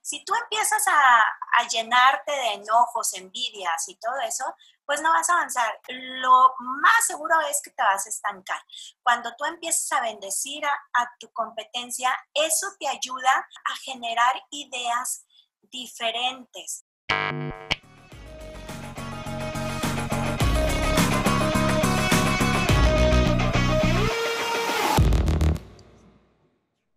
Si tú empiezas a, a llenarte de enojos, envidias y todo eso, pues no vas a avanzar. Lo más seguro es que te vas a estancar. Cuando tú empiezas a bendecir a, a tu competencia, eso te ayuda a generar ideas diferentes.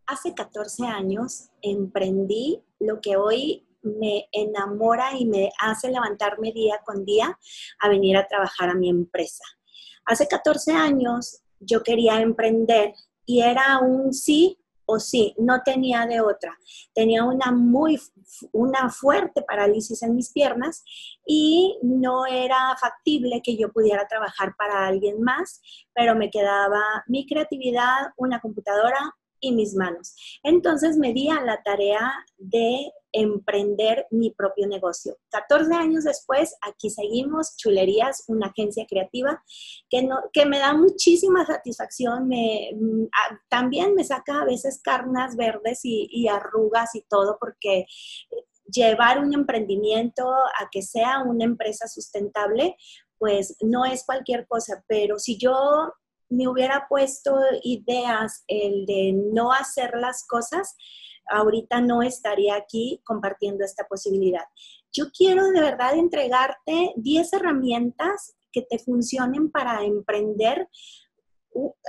Hace 14 años emprendí lo que hoy me enamora y me hace levantarme día con día a venir a trabajar a mi empresa. Hace 14 años yo quería emprender y era un sí o sí, no tenía de otra. Tenía una muy una fuerte parálisis en mis piernas y no era factible que yo pudiera trabajar para alguien más, pero me quedaba mi creatividad, una computadora, y mis manos. Entonces me di a la tarea de emprender mi propio negocio. 14 años después, aquí seguimos, Chulerías, una agencia creativa que, no, que me da muchísima satisfacción, me, mm, también me saca a veces carnas verdes y, y arrugas y todo, porque llevar un emprendimiento a que sea una empresa sustentable, pues no es cualquier cosa, pero si yo me hubiera puesto ideas el de no hacer las cosas, ahorita no estaría aquí compartiendo esta posibilidad. Yo quiero de verdad entregarte 10 herramientas que te funcionen para emprender,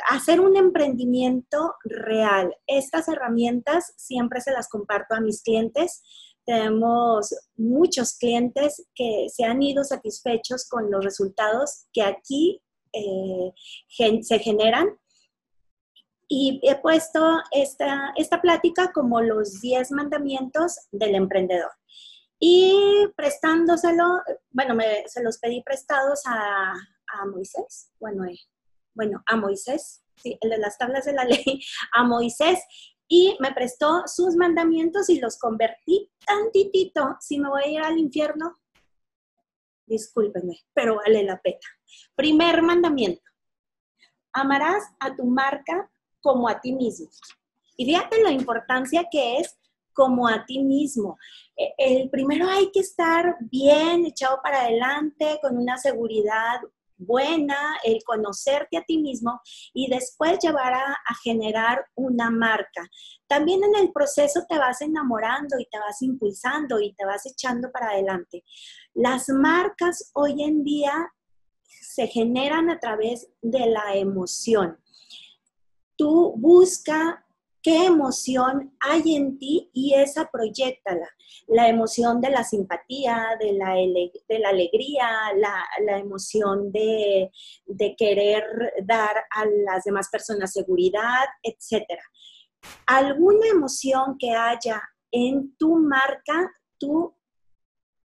hacer un emprendimiento real. Estas herramientas siempre se las comparto a mis clientes. Tenemos muchos clientes que se han ido satisfechos con los resultados que aquí eh, se generan. Y he puesto esta, esta plática como los 10 mandamientos del emprendedor. Y prestándoselo, bueno, me, se los pedí prestados a, Moisés, bueno, eh, bueno, a Moisés, sí, el de las tablas de la ley, a Moisés, y me prestó sus mandamientos y los convertí tantitito. Si me voy a ir al infierno, discúlpenme, pero vale la pena. Primer mandamiento, amarás a tu marca como a ti mismo. Y fíjate la importancia que es como a ti mismo. E, el primero hay que estar bien echado para adelante, con una seguridad buena, el conocerte a ti mismo y después llevar a, generar una marca. También en el proceso te vas enamorando y te vas impulsando y te vas echando para adelante. Las marcas hoy en día se generan a través de la emoción. Tú busca qué emoción hay en ti y esa proyectala. La emoción de la simpatía, de la, de la alegría, la, emoción de, de, querer dar a las demás personas seguridad, etc. Alguna emoción que haya en tu marca, tú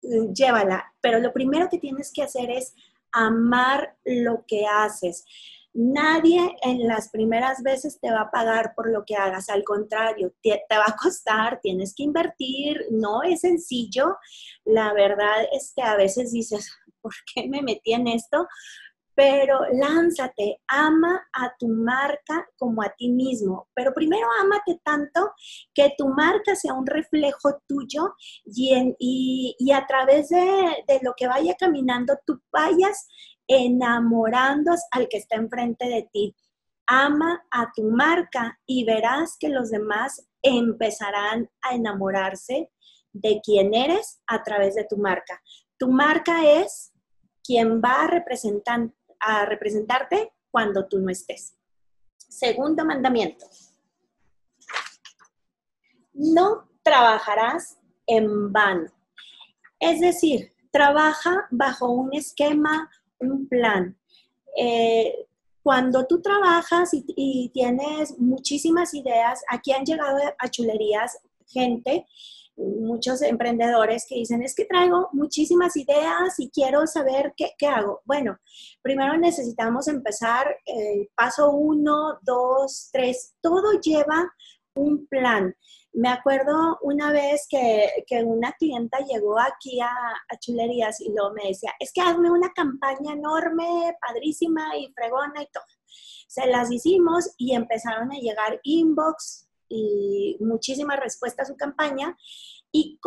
mm, llévala, pero lo primero que tienes que hacer es amar lo que haces. Nadie en las primeras veces te va a pagar por lo que hagas, al contrario, te, va a costar, tienes que invertir, no es sencillo. La verdad es que a veces dices, ¿por qué me metí en esto? pero lánzate, ama a tu marca como a ti mismo, pero primero amate tanto que tu marca sea un reflejo tuyo y, y, a través de, de, lo que vaya caminando tú vayas enamorando al que está enfrente de ti. Ama a tu marca y verás que los demás empezarán a enamorarse de quién eres a través de tu marca. Tu marca es quien va a, a representarte cuando tú no estés. Segundo mandamiento. No trabajarás en vano. Es decir, trabaja bajo un esquema, un plan. Eh, cuando tú trabajas y, tienes muchísimas ideas, aquí han llegado a chulerías gente, muchos emprendedores que dicen, es que traigo muchísimas ideas y quiero saber qué, qué hago. Bueno, primero necesitamos empezar el paso uno, dos, tres, todo lleva un plan. Me acuerdo una vez que, una clienta llegó aquí a, Chulerías y luego me decía, es que hazme una campaña enorme, padrísima y fregona y todo. Se las hicimos y empezaron a llegar inbox y muchísimas respuestas a su campaña. Y,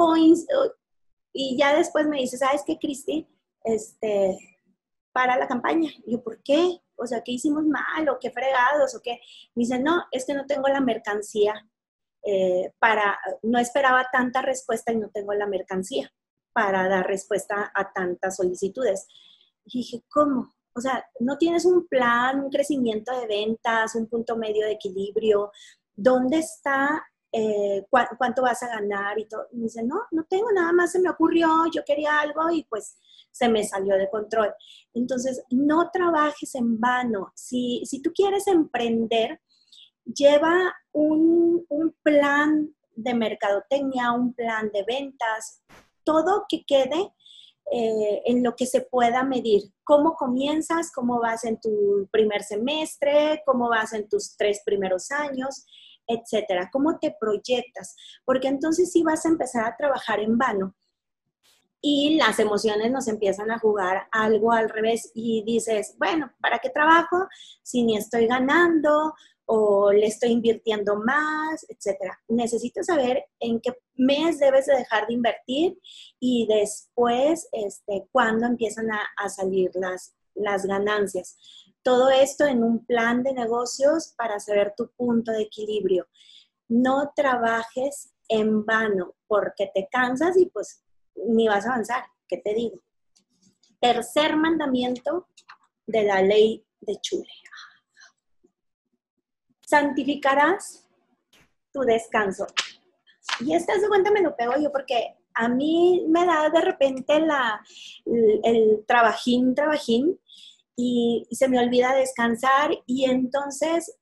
y ya después me dice, ¿sabes qué, Cristi? Este, para la campaña. Yo, ¿por qué? O sea, ¿qué hicimos mal? ¿O qué fregados? ¿O qué? Me dice, no, es que no tengo la mercancía eh, para, no esperaba tanta respuesta y no tengo la mercancía para dar respuesta a tantas solicitudes. Y dije, ¿cómo? O sea, no tienes un plan, un crecimiento de ventas, un punto medio de equilibrio. ¿Dónde está? Eh, ¿Cuánto vas a ganar? Y todo. me dice, no, no tengo nada más, se me ocurrió, yo quería algo y pues se me salió de control. Entonces, no trabajes en vano. Si, si tú quieres emprender, lleva un, un plan de mercadotecnia, un plan de ventas, todo que quede eh, en lo que se pueda medir. ¿Cómo comienzas? ¿Cómo vas en tu primer semestre? ¿Cómo vas en tus tres primeros años? Etcétera. ¿Cómo te proyectas? Porque entonces sí vas a empezar a trabajar en vano y las emociones nos empiezan a jugar algo al revés y dices, bueno, ¿para qué trabajo si ni estoy ganando o le estoy invirtiendo más, etcétera? Necesito saber en qué mes debes de dejar de invertir y después, este, cuándo empiezan a, a salir las, las ganancias. Todo esto en un plan de negocios para saber tu punto de equilibrio. No trabajes en vano porque te cansas y pues ni vas a avanzar. ¿Qué te digo? Tercer mandamiento de la ley de Chule. Santificarás tu descanso. Y esta de cuenta me lo pego yo porque a mí me da de repente la, el, trabajín, trabajín, y, se me olvida descansar y entonces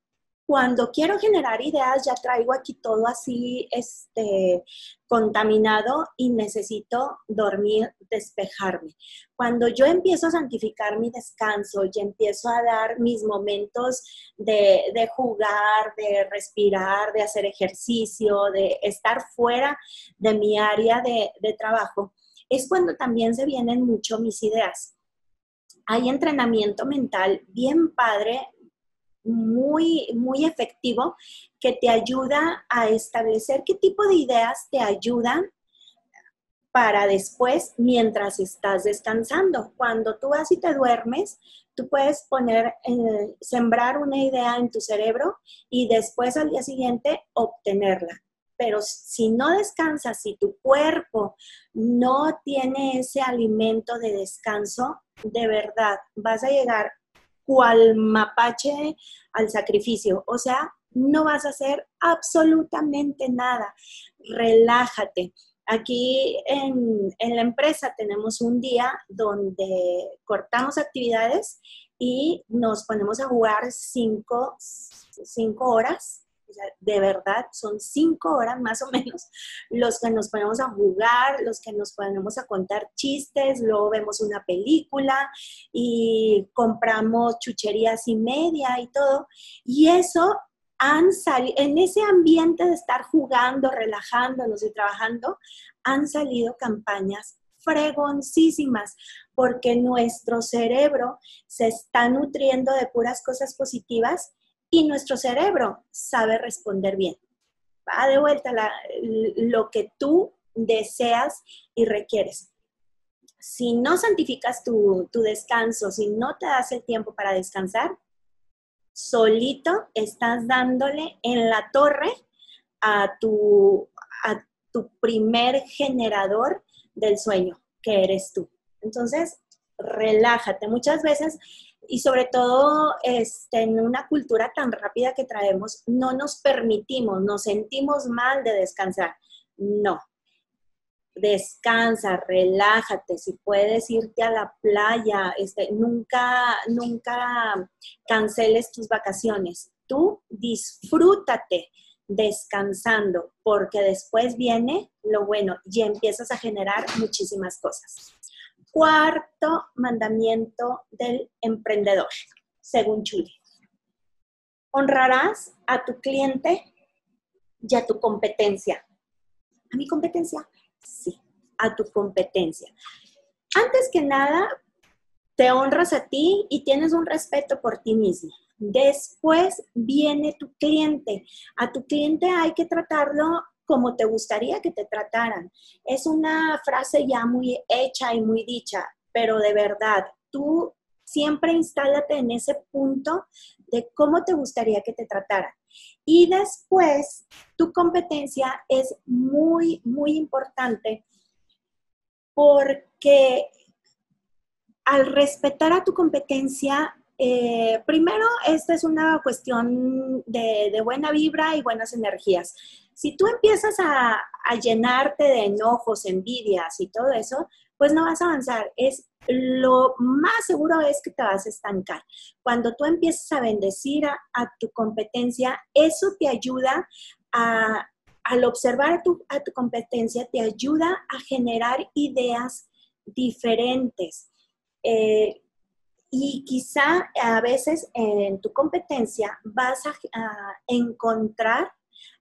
cuando quiero generar ideas, ya traigo aquí todo así este, contaminado y necesito dormir, despejarme. Cuando yo empiezo a santificar mi descanso y empiezo a dar mis momentos de, jugar, de respirar, de hacer ejercicio, de estar fuera de mi área de, de trabajo, es cuando también se vienen mucho mis ideas hay entrenamiento mental bien padre muy, muy efectivo que te ayuda a establecer qué tipo de ideas te ayudan para después, mientras estás descansando. Cuando tú vas y te duermes, tú puedes poner, eh, sembrar una idea en tu cerebro y después al día siguiente obtenerla. Pero si no descansas, si tu cuerpo no tiene ese alimento de descanso, de verdad vas a llegar cual mapache al sacrificio. O sea, no vas a hacer absolutamente nada. Relájate. Aquí en, la empresa tenemos un día donde cortamos actividades y nos ponemos a jugar cinco, cinco horas de verdad, son cinco horas más o menos los que nos ponemos a jugar, los que nos ponemos a contar chistes, luego vemos una película y compramos chucherías y media y todo. Y eso han salido, en ese ambiente de estar jugando, relajándonos y trabajando, han salido campañas fregoncísimas, porque nuestro cerebro se está nutriendo de puras cosas positivas y nuestro cerebro sabe responder bien. Va de vuelta lo que tú deseas y requieres. Si no santificas tu, descanso, si no te das el tiempo para descansar, solito estás dándole en la torre a tu, a tu primer generador del sueño, que eres tú. Entonces, relájate. Muchas veces y sobre todo este, en una cultura tan rápida que traemos, no nos permitimos, nos sentimos mal de descansar. No. Descansa, relájate, si puedes irte a la playa, este, nunca, nunca canceles tus vacaciones. Tú disfrútate descansando, porque después viene lo bueno y empiezas a generar muchísimas cosas. Cuarto mandamiento del emprendedor, según Chuli. Honrarás a tu cliente y a tu competencia. ¿A mi competencia? Sí, a tu competencia. Antes que nada, te honras a ti y tienes un respeto por ti mismo. Después viene tu cliente. A tu cliente hay que tratarlo como te gustaría que te trataran. Es una frase ya muy hecha y muy dicha, pero de verdad, tú siempre instálate en ese punto de cómo te gustaría que te trataran. Y después, tu competencia es muy, muy importante porque al respetar a tu competencia, eh, primero, esta es una cuestión de, buena vibra y buenas energías. Si tú empiezas a, llenarte de enojos, envidias y todo eso, pues no vas a avanzar. Es lo más seguro es que te vas a estancar. Cuando tú empiezas a bendecir a, tu competencia, eso te ayuda a, al observar a tu, a tu competencia, te ayuda a generar ideas diferentes. Eh, y quizá a veces en tu competencia vas a, encontrar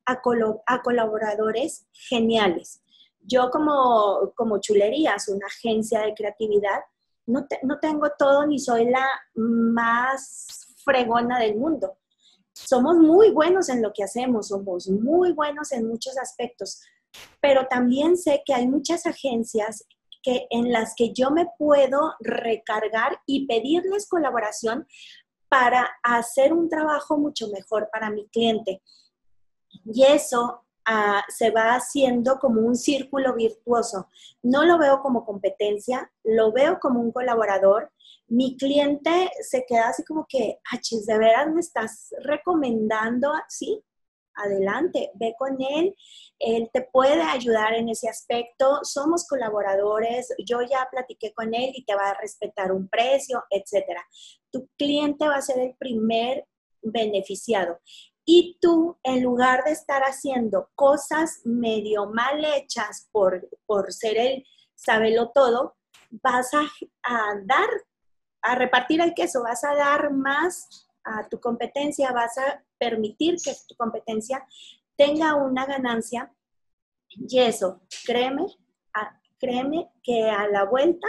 a, a, colaboradores geniales. Yo como, como Chulerías, una agencia de creatividad, no, no tengo todo ni soy la más fregona del mundo. Somos muy buenos en lo que hacemos, somos muy buenos en muchos aspectos, pero también sé que hay muchas agencias en las que yo me puedo recargar y pedirles colaboración para hacer un trabajo mucho mejor para mi cliente. Y eso se va haciendo como un círculo virtuoso. No lo veo como competencia, lo veo como un colaborador. Mi cliente se queda así como que, achis, ¿de veras me estás recomendando? Sí, adelante, ve con él, él te puede ayudar en ese aspecto, somos colaboradores, yo ya platiqué con él y te va a respetar un precio, etcétera. Tu cliente va a ser el primer beneficiado. Y tú, en lugar de estar haciendo cosas medio mal hechas por, por ser el sabelo todo, vas a, dar, a repartir el queso, vas a dar más a tu competencia, vas a permitir que tu competencia tenga una ganancia. Y eso, créeme, créeme que a la vuelta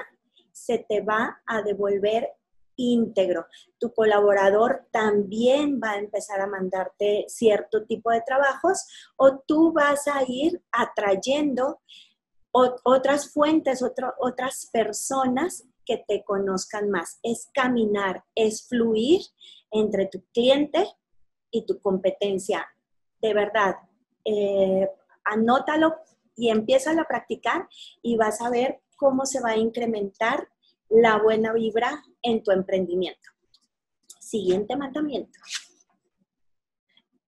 se te va a devolver íntegro. Tu colaborador también va a empezar a mandarte cierto tipo de trabajos o tú vas a ir atrayendo otras fuentes, otras personas que te conozcan más. Es caminar, es fluir entre tu cliente y tu competencia. De verdad, eh, anótalo y empieza a practicar y vas a ver cómo se va a incrementar la buena vibra en tu emprendimiento. Siguiente mandamiento.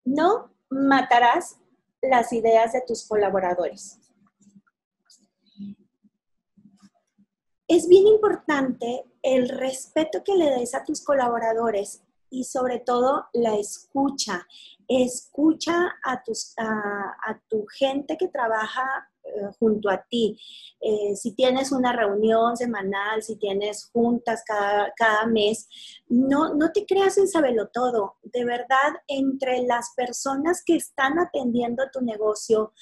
No matarás las ideas de tus colaboradores. Es bien importante el respeto que le des a tus colaboradores y sobre todo la escucha. Escucha a, tus, a tu gente que trabaja eh, junto a ti. Eh, si tienes una reunión semanal, si tienes juntas cada, cada mes, no, no te creas en saberlo todo. De verdad, entre las personas que están atendiendo tu negocio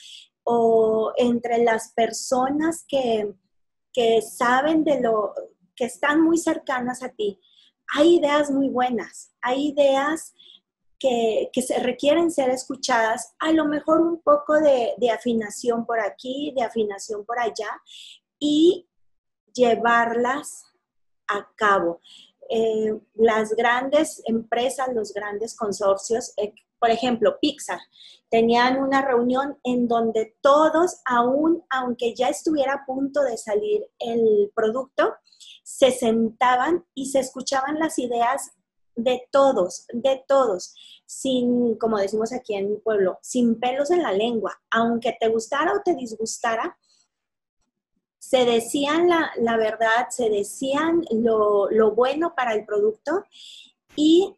o entre las personas que, que saben de lo, que están muy cercanas a ti, hay ideas muy buenas, hay ideas que, se requieren ser escuchadas, a lo mejor un poco de, afinación por aquí, de afinación por allá, y llevarlas a cabo. Eh, las grandes empresas, los grandes consorcios, eh, por ejemplo, Pixar, tenían una reunión en donde todos, aún aunque ya estuviera a punto de salir el producto, se sentaban y se escuchaban las ideas de todos, de todos, sin, como decimos aquí en mi pueblo, sin pelos en la lengua, aunque te gustara o te disgustara, se decían la, verdad, se decían lo, lo, bueno para el producto y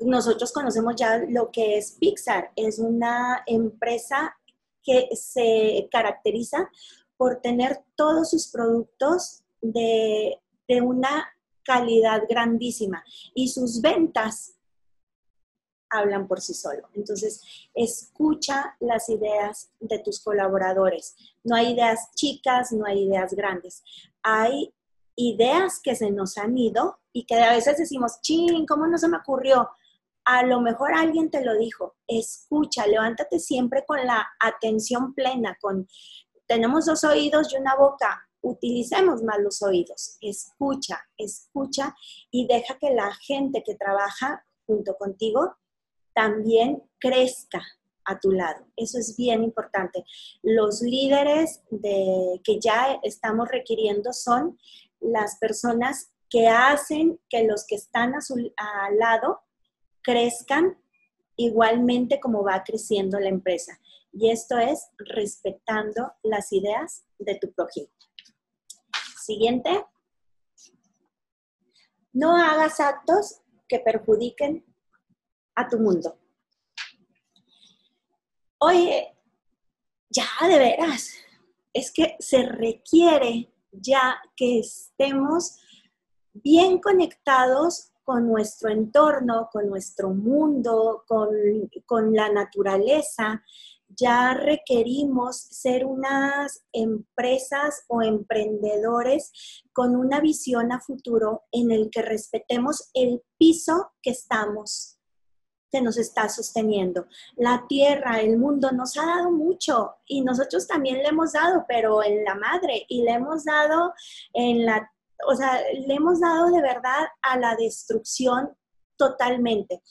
nosotros conocemos ya lo que es Pixar, es una empresa que se caracteriza por tener todos sus productos de, de una calidad grandísima y sus ventas hablan por sí solo. Entonces, escucha las ideas de tus colaboradores. No hay ideas chicas, no hay ideas grandes. Hay ideas que se nos han ido y que a veces decimos, ching, ¿cómo no se me ocurrió? A lo mejor alguien te lo dijo, escucha, levántate siempre con la atención plena, con tenemos dos oídos y una boca, utilicemos más los oídos, escucha, escucha y deja que la gente que trabaja junto contigo también crezca a tu lado. Eso es bien importante. Los líderes de, que ya estamos requiriendo son las personas que hacen que los que están a su, al lado crezcan igualmente como va creciendo la empresa. Y esto es respetando las ideas de tu prójimo. Siguiente. No hagas actos que perjudiquen a tu mundo. Oye, ya de veras, es que se requiere ya que estemos bien conectados con nuestro entorno, con nuestro mundo, con, la naturaleza, ya requerimos ser unas empresas o emprendedores con una visión a futuro en el que respetemos el piso que estamos que nos está sosteniendo. La tierra, el mundo nos ha dado mucho y nosotros también le hemos dado, pero en la madre y le hemos dado en la o sea, le hemos dado de verdad a la destrucción totalmente.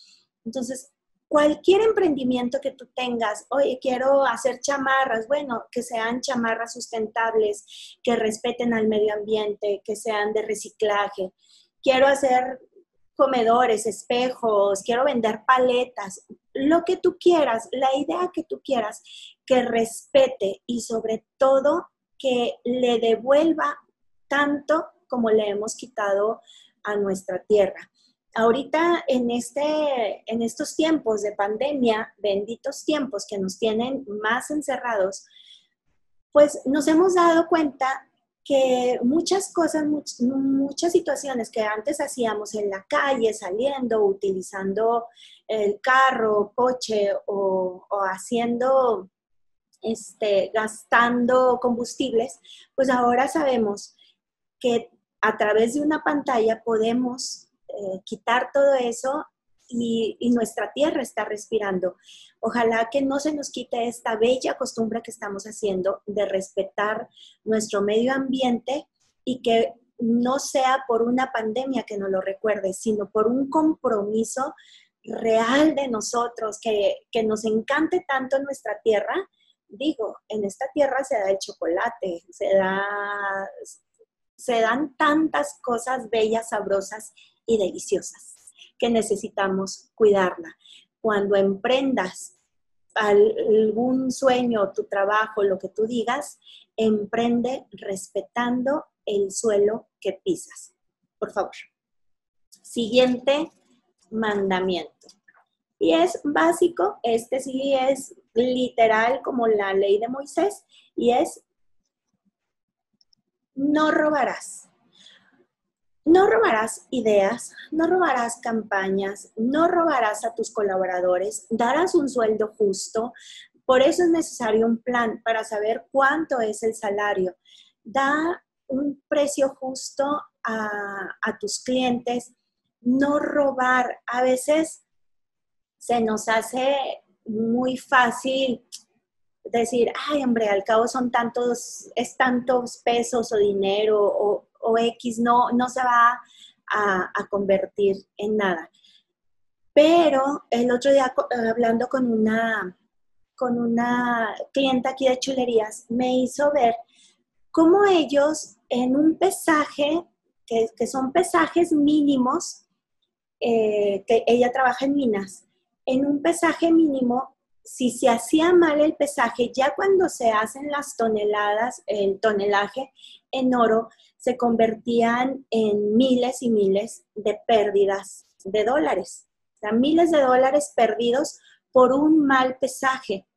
Entonces, cualquier emprendimiento que tú tengas, oye, quiero hacer chamarras, bueno, que sean chamarras sustentables, que respeten al medio ambiente, que sean de reciclaje. Quiero hacer comedores, espejos, quiero vender paletas, lo que tú quieras, la idea que tú quieras, que respete y sobre todo que le devuelva tanto como le hemos quitado a nuestra tierra. Ahorita en, este, en estos tiempos de pandemia, benditos tiempos que nos tienen más encerrados, pues nos hemos dado cuenta que muchas cosas, muchas situaciones que antes hacíamos en la calle, saliendo, utilizando el carro, coche o, o haciendo, este, gastando combustibles, pues ahora sabemos que a través de una pantalla podemos eh, quitar todo eso y, nuestra tierra está respirando. Ojalá que no se nos quite esta bella costumbre que estamos haciendo de respetar nuestro medio ambiente y que no sea por una pandemia que nos lo recuerde, sino por un compromiso real de nosotros, que, que nos encante tanto nuestra tierra. Digo, en esta tierra se da el chocolate, se da, se dan tantas cosas bellas, sabrosas y deliciosas que necesitamos cuidarla. Cuando emprendas algún sueño, tu trabajo, lo que tú digas, emprende respetando el suelo que pisas. Por favor. Siguiente mandamiento. Y es básico, este sí es literal como la ley de Moisés, y es no robarás. No robarás ideas, no robarás campañas, no robarás a tus colaboradores, darás un sueldo justo. Por eso es necesario un plan para saber cuánto es el salario. Da un precio justo a, tus clientes. No robar. A veces se nos hace muy fácil decir, ay, hombre, al cabo son tantos, es tantos pesos o dinero o, X, no, no se va a, convertir en nada. Pero el otro día hablando con una, con una clienta aquí de chulerías, me hizo ver cómo ellos en un pesaje, que, son pesajes mínimos, eh, que ella trabaja en minas, en un pesaje mínimo si se hacía mal el pesaje, ya cuando se hacen las toneladas, el tonelaje en oro, se convertían en miles y miles de pérdidas de dólares. O sea, miles de dólares perdidos por un mal pesaje.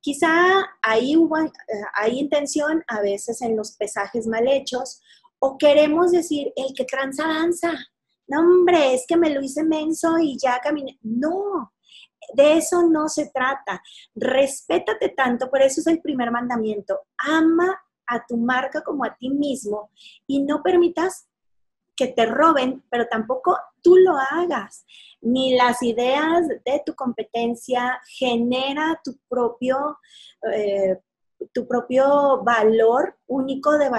Quizá ahí hubo, eh, hay intención a veces en los pesajes mal hechos, o queremos decir, el que tranza danza. No, hombre, es que me lo hice menso y ya caminé. No, de eso no se trata. Respétate tanto, por eso es el primer mandamiento. Ama a tu marca como a ti mismo y no permitas que te roben, pero tampoco tú lo hagas, ni las ideas de tu competencia, genera tu propio, eh, tu propio valor único de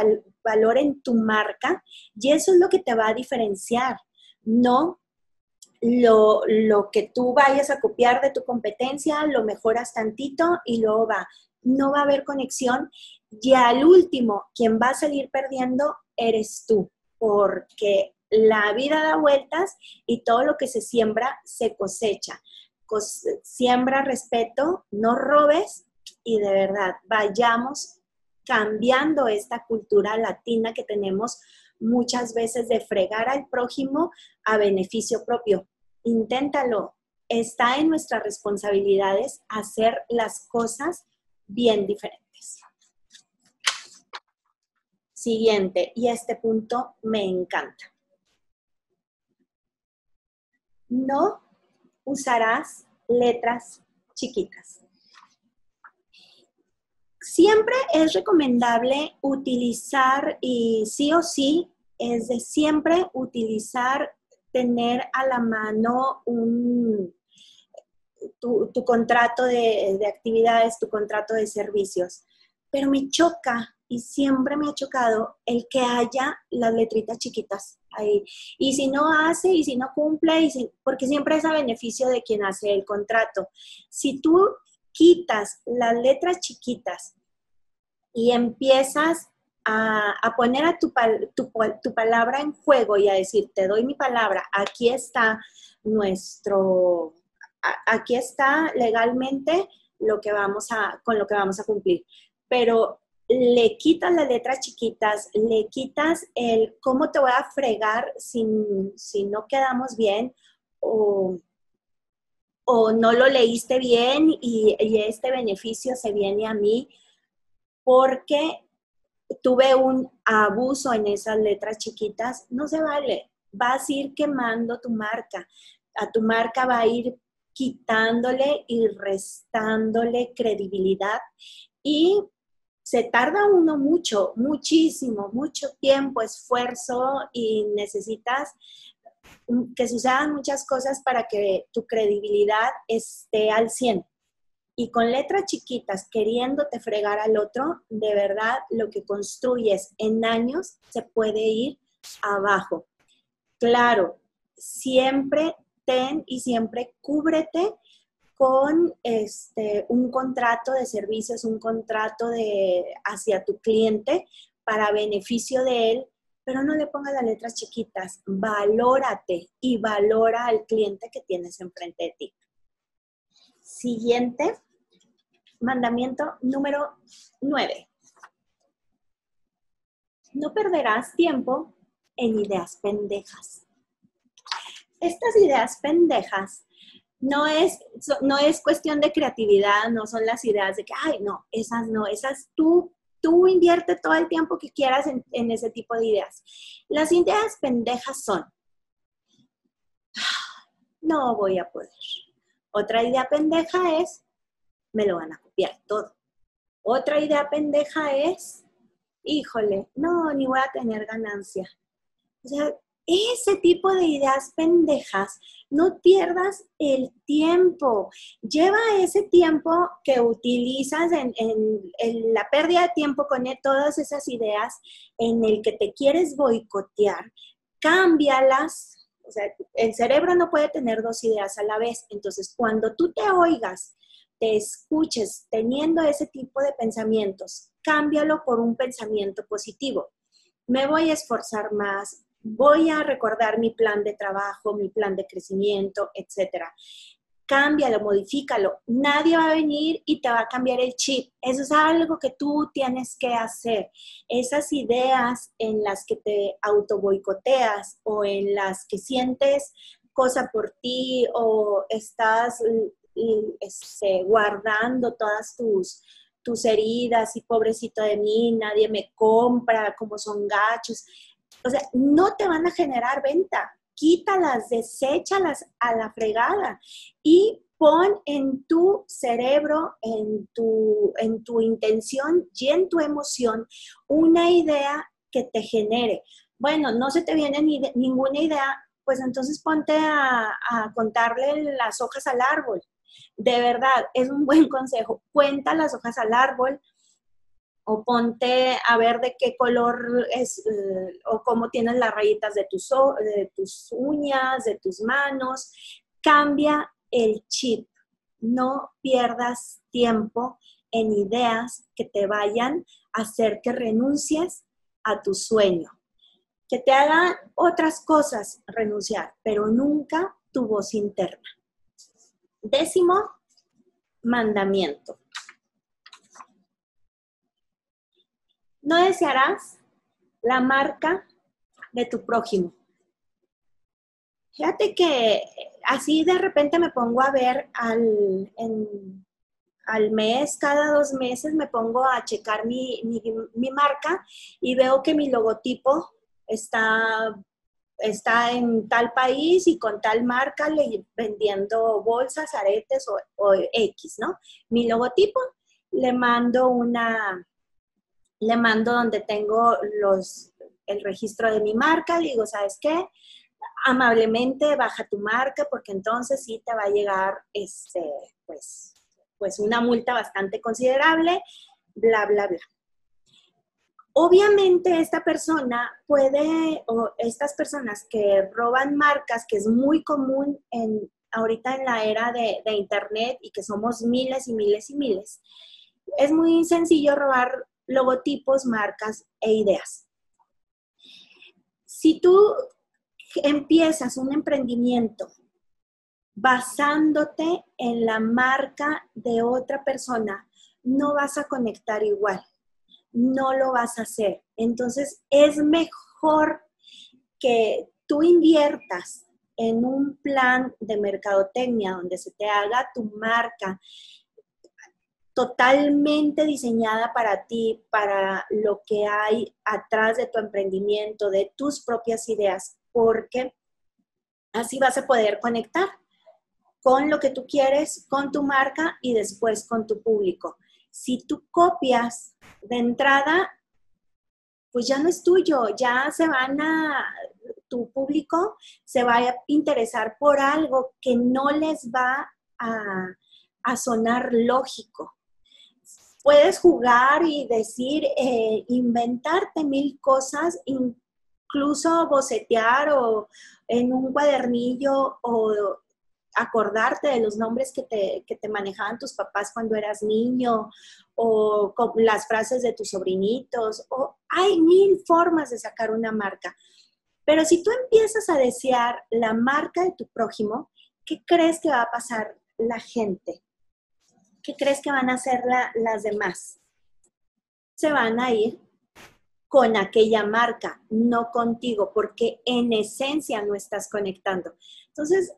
valor en tu marca y eso es lo que te va a diferenciar, no lo, lo, que tú vayas a copiar de tu competencia, lo mejoras tantito y luego va. No va a haber conexión y al último, quien va a salir perdiendo eres tú, porque la vida da vueltas y todo lo que se siembra se cosecha. siembra respeto, no robes y de verdad vayamos cambiando esta cultura latina que tenemos muchas veces de fregar al prójimo a beneficio propio. Inténtalo. Está en nuestras responsabilidades hacer las cosas bien diferentes. Siguiente, y este punto me encanta. No usarás letras chiquitas. Siempre es recomendable utilizar, y sí o sí, es de siempre utilizar, tener a la mano un, tu, contrato de, de actividades, tu contrato de servicios. Pero me choca y siempre me ha chocado el que haya las letritas chiquitas ahí. Y si no hace, y si no cumple, y porque siempre es a beneficio de quien hace el contrato. Si tú quitas las letras chiquitas y empiezas a, poner a tu, tu, palabra en juego y a decir, te doy mi palabra, aquí está nuestro, aquí está legalmente lo que vamos a, con lo que vamos a cumplir. Pero le quitas las letras chiquitas, le quitas el cómo te voy a fregar si, si no quedamos bien o, no lo leíste bien y, este beneficio se viene a mí porque tuve un abuso en esas letras chiquitas, no se vale. Vas a ir quemando tu marca. A tu marca va a ir quitándole y restándole credibilidad y se tarda uno mucho, muchísimo, mucho tiempo, esfuerzo y necesitas que sucedan muchas cosas para que tu credibilidad esté al 100. Y con letras chiquitas queriéndote fregar al otro, de verdad lo que construyes en años se puede ir abajo. Claro, siempre ten y siempre cúbrete con este, un contrato de servicios, un contrato de, hacia tu cliente para beneficio de él, pero no le pongas las letras chiquitas, valórate y valora al cliente que tienes enfrente de ti. Siguiente, mandamiento número 9. No perderás tiempo en ideas pendejas. Estas ideas pendejas no es, no es cuestión de creatividad, no son las ideas de que, ay, no, esas no, esas tú, tú invierte todo el tiempo que quieras en, en ese tipo de ideas. Las ideas pendejas son, no voy a poder. Otra idea pendeja es, me lo van a copiar todo. Otra idea pendeja es, híjole, no, ni voy a tener ganancia. O sea, ese tipo de ideas pendejas, no pierdas el tiempo. Lleva ese tiempo que utilizas en, la pérdida de tiempo con todas esas ideas en el que te quieres boicotear, cámbialas. O sea, el cerebro no puede tener dos ideas a la vez. Entonces, cuando tú te oigas, te escuches teniendo ese tipo de pensamientos, cámbialo por un pensamiento positivo. Me voy a esforzar más, voy a recordar mi plan de trabajo, mi plan de crecimiento, etcétera. Cámbialo, modifícalo. Nadie va a venir y te va a cambiar el chip. Eso es algo que tú tienes que hacer. Esas ideas en las que te auto boicoteas o en las que sientes cosa por ti o estás este, guardando todas tus, tus heridas y pobrecito de mí, nadie me compra, como son gachos. O sea, no te van a generar venta. Quítalas, deséchalas a la fregada y pon en tu cerebro, en tu, en tu intención y en tu emoción una idea que te genere. Bueno, no se te viene ni, ninguna idea pues entonces ponte a, a contarle las hojas al árbol. De verdad, es un buen consejo. Cuenta las hojas al árbol, o ponte a ver de qué color es eh, o cómo tienes las rayitas de tus, de tus uñas, de tus manos. Cambia el chip. No pierdas tiempo en ideas que te vayan a hacer que renuncies a tu sueño. Que te hagan otras cosas renunciar, pero nunca tu voz interna. Décimo mandamiento. No desearás la marca de tu prójimo. Fíjate que así de repente me pongo a ver al, al mes, cada dos meses me pongo a checar mi, mi, marca y veo que mi logotipo está, está en tal país y con tal marca vendiendo bolsas, aretes o, o X, ¿no? Mi logotipo, le mando una, le mando donde tengo los, el registro de mi marca, le digo, ¿sabes qué? Amablemente baja tu marca porque entonces sí te va a llegar este, pues, pues una multa bastante considerable, bla, bla, bla. Obviamente esta persona puede, o estas personas que roban marcas, que es muy común en, ahorita en la era de, de Internet y que somos miles y miles y miles, es muy sencillo robar logotipos, marcas e ideas. Si tú empiezas un emprendimiento basándote en la marca de otra persona, no vas a conectar igual, no lo vas a hacer. Entonces es mejor que tú inviertas en un plan de mercadotecnia donde se te haga tu marca totalmente diseñada para ti, para lo que hay atrás de tu emprendimiento, de tus propias ideas, porque así vas a poder conectar con lo que tú quieres, con tu marca y después con tu público. Si tú copias de entrada, pues ya no es tuyo, ya se van a, tu público se va a interesar por algo que no les va a, a sonar lógico puedes jugar y decir, eh, inventarte mil cosas, incluso bocetear o en un cuadernillo o acordarte de los nombres que te, que te manejaban tus papás cuando eras niño o las frases de tus sobrinitos. O hay mil formas de sacar una marca. Pero si tú empiezas a desear la marca de tu prójimo, ¿qué crees que va a pasar la gente? ¿Qué crees que van a hacer las demás? Se van a ir con aquella marca, no contigo, porque en esencia no estás conectando. Entonces,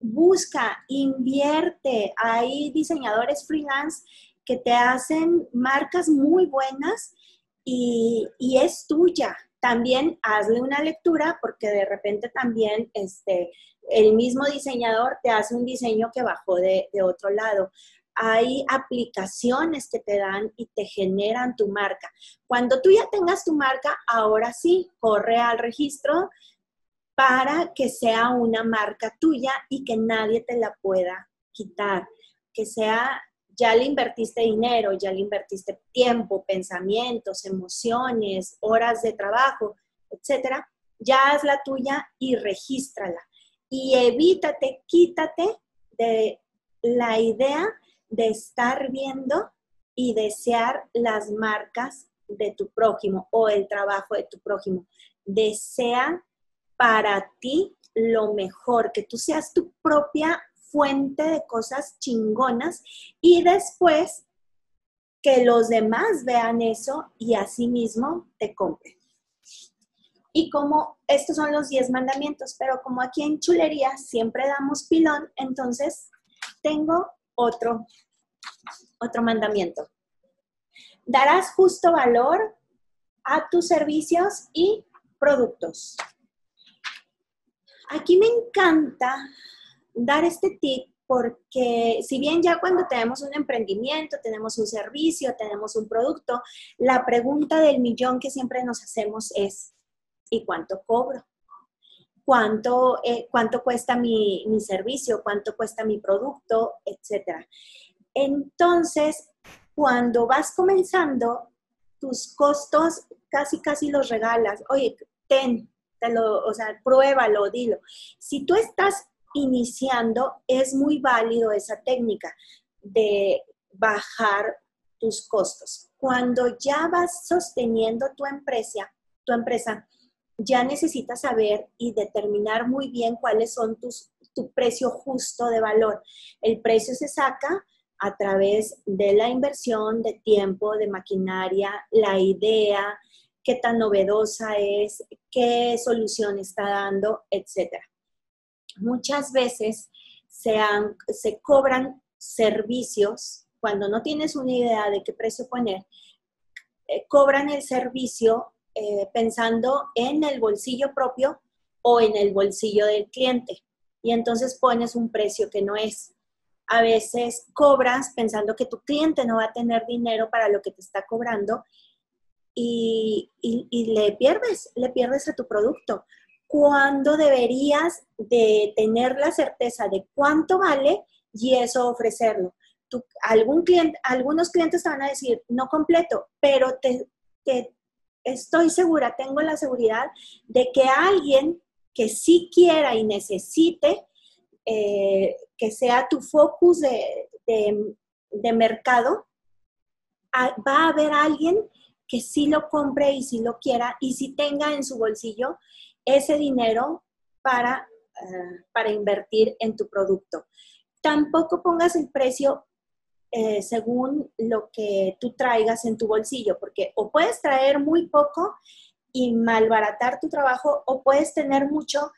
busca, invierte. Hay diseñadores freelance que te hacen marcas muy buenas y, es tuya. También hazle una lectura porque de repente también este, el mismo diseñador te hace un diseño que bajó de, de otro lado hay aplicaciones que te dan y te generan tu marca. Cuando tú ya tengas tu marca, ahora sí, corre al registro para que sea una marca tuya y que nadie te la pueda quitar. Que sea, ya le invertiste dinero, ya le invertiste tiempo, pensamientos, emociones, horas de trabajo, etcétera. Ya haz la tuya y regístrala. Y evítate, quítate de la idea de estar viendo y desear las marcas de tu prójimo o el trabajo de tu prójimo. Desea para ti lo mejor, que tú seas tu propia fuente de cosas chingonas y después que los demás vean eso y mismo te compren. Y como estos son los 10 mandamientos, pero como aquí en chulería siempre damos pilón, entonces tengo otro, otro mandamiento. Darás justo valor a tus servicios y productos. Aquí me encanta dar este tip porque si bien ya cuando tenemos un emprendimiento, tenemos un servicio, tenemos un producto, la pregunta del millón que siempre nos hacemos es, ¿y cuánto cobro? Cuánto, eh, cuánto cuesta mi, mi, servicio, cuánto cuesta mi producto, etc. Entonces, cuando vas comenzando, tus costos casi, casi los regalas. Oye, ten, te lo, o sea, pruébalo, dilo. Si tú estás iniciando, es muy válido esa técnica de bajar tus costos. Cuando ya vas sosteniendo tu empresa, tu empresa, ya necesitas saber y determinar muy bien cuáles son tus, tu precio justo de valor. El precio se saca a través de la inversión de tiempo, de maquinaria, la idea, qué tan novedosa es, qué solución está dando, etc. Muchas veces se, se cobran servicios cuando no tienes una idea de qué precio poner, eh, cobran el servicio eh, pensando en el bolsillo propio o en el bolsillo del cliente. Y entonces pones un precio que no es. A veces cobras pensando que tu cliente no va a tener dinero para lo que te está cobrando y, y le pierdes, le pierdes a tu producto. Cuando deberías de tener la certeza de cuánto vale y eso ofrecerlo. algún cliente, algunos clientes te van a decir, no completo, pero te, te estoy segura, tengo la seguridad de que alguien que sí quiera y necesite, eh, que sea tu focus de, mercado, va a haber alguien que sí lo compre y sí lo quiera y sí tenga en su bolsillo ese dinero para, eh, para invertir en tu producto. Tampoco pongas el precio eh, según lo que tú traigas en tu bolsillo, porque o puedes traer muy poco y malbaratar tu trabajo, o puedes tener mucho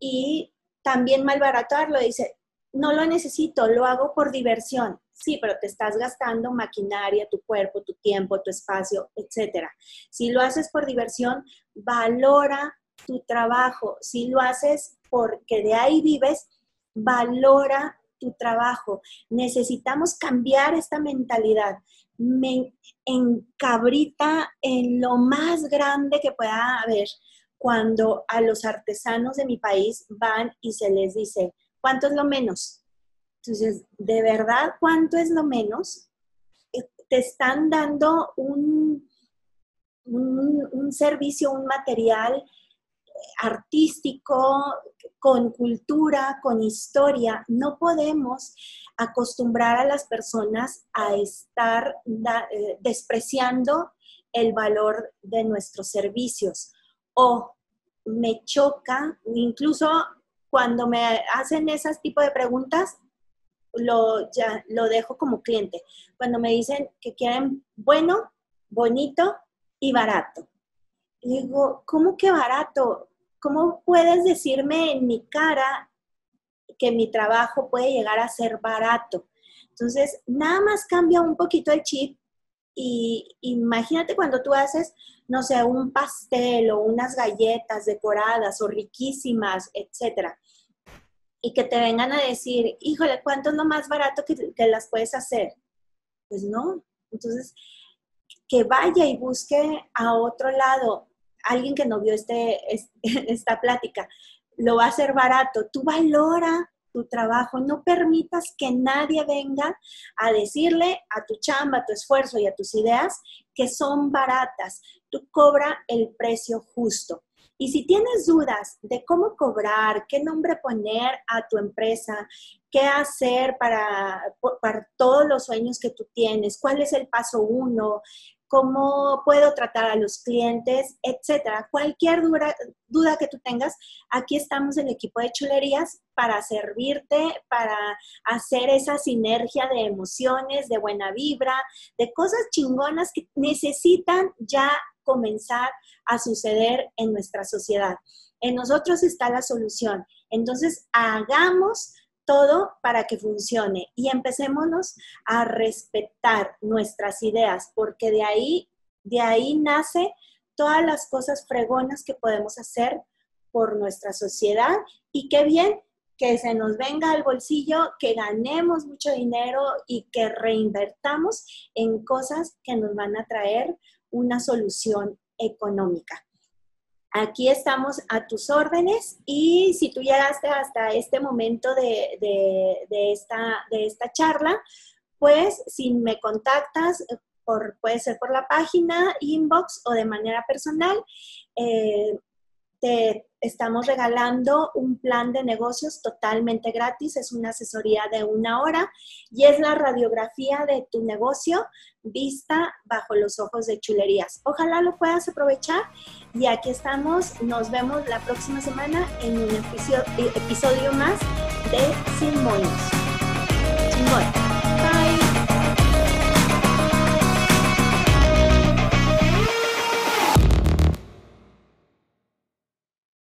y también malbaratarlo. Dice, no lo necesito, lo hago por diversión. Sí, pero te estás gastando maquinaria, tu cuerpo, tu tiempo, tu espacio, etc. Si lo haces por diversión, valora tu trabajo. Si lo haces porque de ahí vives, valora tu trabajo. Necesitamos cambiar esta mentalidad. Me encabrita en lo más grande que pueda haber cuando a los artesanos de mi país van y se les dice, ¿cuánto es lo menos? Entonces, ¿de verdad cuánto es lo menos? Eh, te están dando un, un, un servicio, un material artístico, con cultura, con historia. No podemos acostumbrar a las personas a estar eh, despreciando el valor de nuestros servicios. O me choca, incluso cuando me hacen esas tipo de preguntas, lo, ya, lo dejo como cliente. Cuando me dicen que quieren bueno, bonito y barato. Digo, ¿cómo que barato? ¿cómo puedes decirme en mi cara que mi trabajo puede llegar a ser barato? Entonces, nada más cambia un poquito el chip y imagínate cuando tú haces, no sé, un pastel o unas galletas decoradas o riquísimas, etcétera, y que te vengan a decir, híjole, ¿cuánto es lo más barato que las puedes hacer? Pues no. Entonces, que vaya y busque a otro lado alguien que no vio este, esta plática, lo va a hacer barato. Tú valora tu trabajo, no permitas que nadie venga a decirle a tu chamba, a tu esfuerzo y a tus ideas que son baratas. Tú cobra el precio justo. Y si tienes dudas de cómo cobrar, qué nombre poner a tu empresa, qué hacer para, para todos los sueños que tú tienes, cuál es el paso uno, cómo puedo tratar a los clientes, etcétera. Cualquier duda, que tú tengas, aquí estamos el equipo de chulerías para servirte, para hacer esa sinergia de emociones, de buena vibra, de cosas chingonas que necesitan ya comenzar a suceder en nuestra sociedad. En nosotros está la solución. Entonces, hagamos todo para que funcione y empecémonos a respetar nuestras ideas, porque de ahí, de ahí nace todas las cosas fregonas que podemos hacer por nuestra sociedad y qué bien que se nos venga al bolsillo, que ganemos mucho dinero y que reinvertamos en cosas que nos van a traer una solución económica. Aquí estamos a tus órdenes y si tú llegaste hasta este momento de, esta, de esta charla, pues si me contactas, por, puede ser por la página, inbox o de manera personal, eh, te estamos regalando un plan de negocios totalmente gratis. Es una asesoría de una hora y es la radiografía de tu negocio vista bajo los ojos de chulerías. Ojalá lo puedas aprovechar y aquí estamos. Nos vemos la próxima semana en un episodio, más de Sin Moños. Sin